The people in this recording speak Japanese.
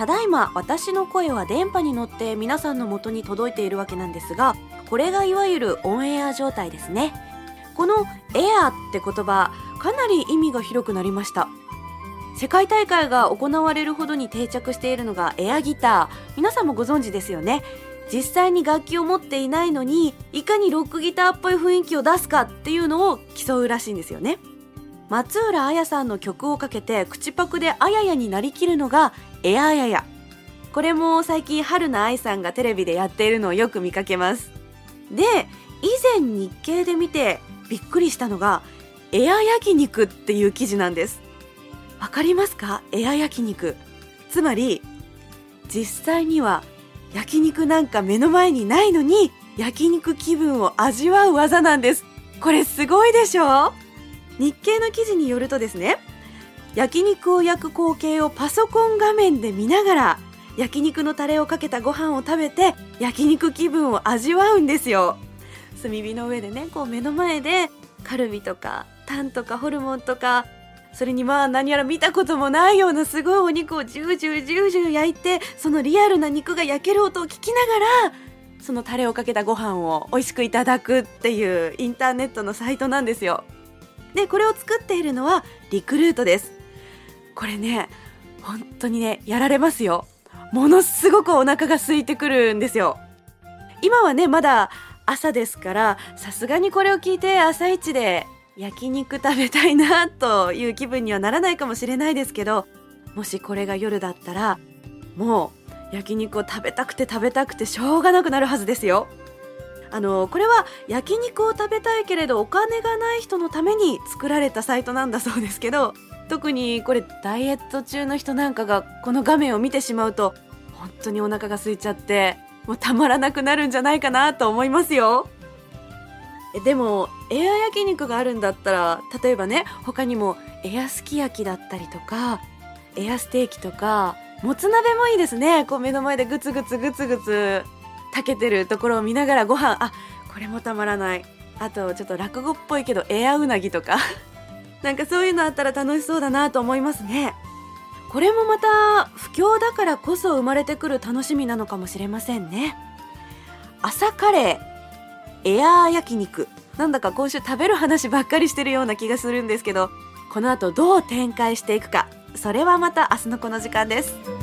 ただいま私の声は電波に乗って皆さんの元に届いているわけなんですがこれがいわゆるオンエア状態ですね。このエアって言葉かなり意味が広くなりました。世界大会が行われるほどに定着しているのがエアギター。皆さんもご存知ですよね。実際に楽器を持っていないのにいかにロックギターっぽい雰囲気を出すかっていうのを競うらしいんですよね。松浦綾さんの曲をかけて口パクであややになりきるのがエアやや。これも最近春菜愛さんがテレビでやっているのをよく見かけます。で以前日経で見てびっくりしたのがエア焼肉っていう記事なんです。わかりますか？エア焼肉。つまり実際には焼肉なんか目の前にないのに焼肉気分を味わう技なんです。これすごいでしょ？日経の記事によるとですね焼肉を焼く光景をパソコン画面で見ながら焼肉のタレをかけたご飯を食べて焼肉気分を味わうんですよ。炭火の上でねこう目の前でカルビとかタンとかホルモンとかそれにまあ何やら見たこともないようなすごいお肉をジュージュージュージュー焼いてそのリアルな肉が焼ける音を聞きながらそのタレをかけたご飯を美味しくいただくっていうインターネットのサイトなんですよ。でこれを作っているのはリクルートです。これね本当にねやられますよ。ものすごくお腹が空いてくるんですよ。今はねまだ朝ですからさすがにこれを聞いて朝一で焼肉食べたいなという気分にはならないかもしれないですけどもしこれが夜だったらもう焼肉を食べたくて食べたくてしょうがなくなるはずですよ。あのこれは焼肉を食べたいけれどお金がない人のために作られたサイトなんだそうですけど 特にこれダイエット中の人なんかがこの画面を見てしまうと本当にお腹が空いちゃってもうたまらなくなるんじゃないかなと思いますよ。でもエア焼肉があるんだったら例えばね他にもエアすき焼きだったりとかエアステーキとかもつ鍋もいいですね。こう目の前でグツグツグツグツ。炊けてるところを見ながらご飯あこれもたまらない。あとちょっと落語っぽいけどエアうなぎとか。なんかそういうのあったら楽しそうだなと思いますね。これもまた不況だからこそ生まれてくる楽しみなのかもしれませんね。朝カレーエアー焼肉。なんだか今週食べる話ばっかりしてるような気がするんですけどこの後どう展開していくかそれはまた明日のこの時間です。